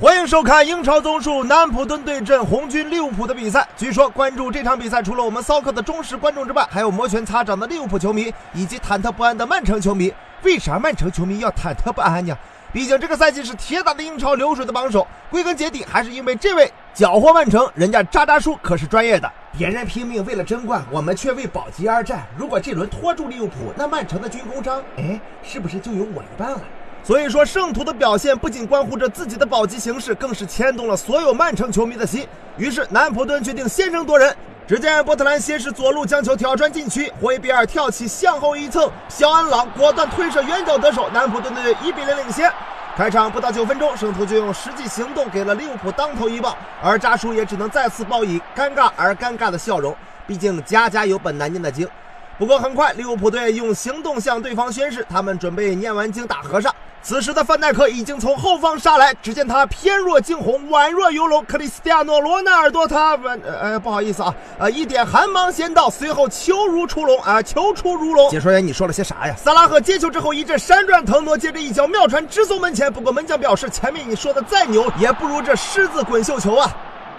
欢迎收看英超综述南普顿对阵红军利物浦的比赛。据说关注这场比赛，除了我们骚客的忠实观众之外，还有摩拳擦掌的利物浦球迷以及忐忑不安的曼城球迷。为啥曼城球迷要忐忑不安呢？毕竟这个赛季是铁打的英超流水的榜首，归根结底还是因为这位搅和曼城。人家渣渣叔可是专业的，别人拼命为了争冠，我们却为保级而战。如果这轮拖住利物浦，那曼城的军功章，哎，是不是就有我一半了？所以说，圣徒的表现不仅关乎着自己的保级形势，更是牵动了所有曼城球迷的心。于是，南普顿决定先声夺人。只见波特兰先是左路将球挑传禁区，霍伊比尔跳起向后一蹭，肖恩朗果断推射远角得手，南普顿队一比零领先。开场不到九分钟，圣徒就用实际行动给了利物浦当头一棒，而扎叔也只能再次报以尴尬而尴尬的笑容。毕竟家家有本难念的经。不过很快，利物浦队用行动向对方宣誓，他们准备念完经打和尚。此时的范戴克已经从后方杀来，只见他翩若惊鸿，宛若游龙。克里斯蒂亚诺·罗纳尔多，他呃，不好意思啊，呃，一点寒芒先到，随后球如出笼啊，球出如龙。解说员，你说了些啥呀？萨拉赫接球之后一阵山转腾挪，接着一脚妙传直送门前。不过门将表示，前面你说的再牛，也不如这狮子滚绣球啊。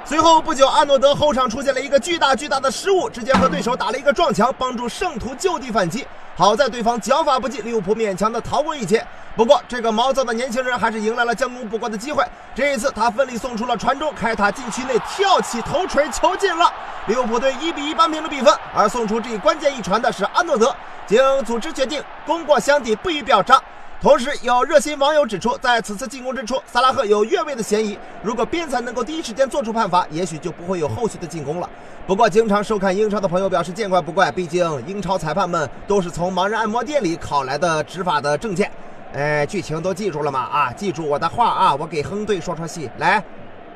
随后不久，阿诺德后场出现了一个巨大巨大的失误，直接和对手打了一个撞墙，帮助圣徒就地反击。好在对方脚法不济，利物浦勉强的逃过一劫。不过，这个毛躁的年轻人还是迎来了将功补过的机会。这一次，他奋力送出了传中，开塔禁区内跳起头锤，球进了。利物浦队一比一扳平了比分。而送出这一关键一传的是阿诺德。经组织决定，功过相抵，不予表彰。同时，有热心网友指出，在此次进攻之初，萨拉赫有越位的嫌疑。如果边裁能够第一时间做出判罚，也许就不会有后续的进攻了。不过，经常收看英超的朋友表示见怪不怪，毕竟英超裁判们都是从盲人按摩店里考来的执法的证件。哎，剧情都记住了吗？啊，记住我的话啊，我给亨队说说戏。来，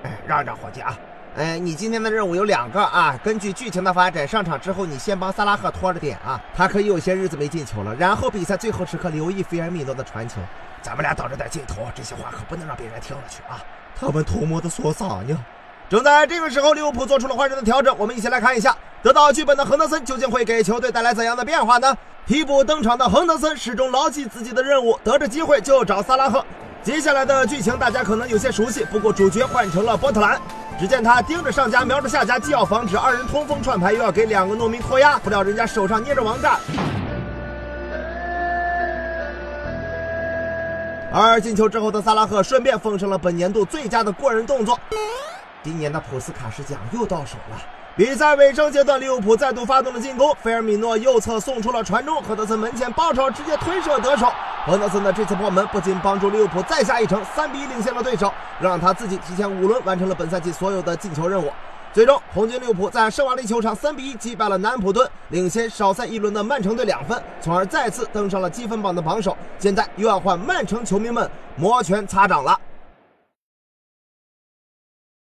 哎，让一让伙计啊。哎，你今天的任务有两个啊！根据剧情的发展，上场之后你先帮萨拉赫拖着点啊，他可以有些日子没进球了。然后比赛最后时刻留意菲尔米诺的传球，咱们俩等着点镜头，这些话可不能让别人听了去啊！他们偷摸的说啥呢？正在这个时候，利物浦做出了换人的调整，我们一起来看一下，得到剧本的亨德森究竟会给球队带来怎样的变化呢？替补登场的亨德森始终牢记自己的任务，得着机会就找萨拉赫。接下来的剧情大家可能有些熟悉，不过主角换成了波特兰。只见他盯着上家，瞄着下家，既要防止二人通风串牌，又要给两个农民脱压。不料人家手上捏着王炸，而进球之后的萨拉赫顺便奉上了本年度最佳的过人动作。今年的普斯卡什奖又到手了。比赛尾声阶段，利物浦再度发动了进攻。菲尔米诺右侧送出了传中，赫德森门前包抄，直接推射得手。赫德森的这次破门不仅帮助利物浦再下一城，三比一领先了对手，让他自己提前五轮完成了本赛季所有的进球任务。最终，红军利物浦在圣瓦利球场三比一击败了南普顿，领先少赛一轮的曼城队两分，从而再次登上了积分榜的榜首。现在又要换曼城球迷们摩拳擦掌了。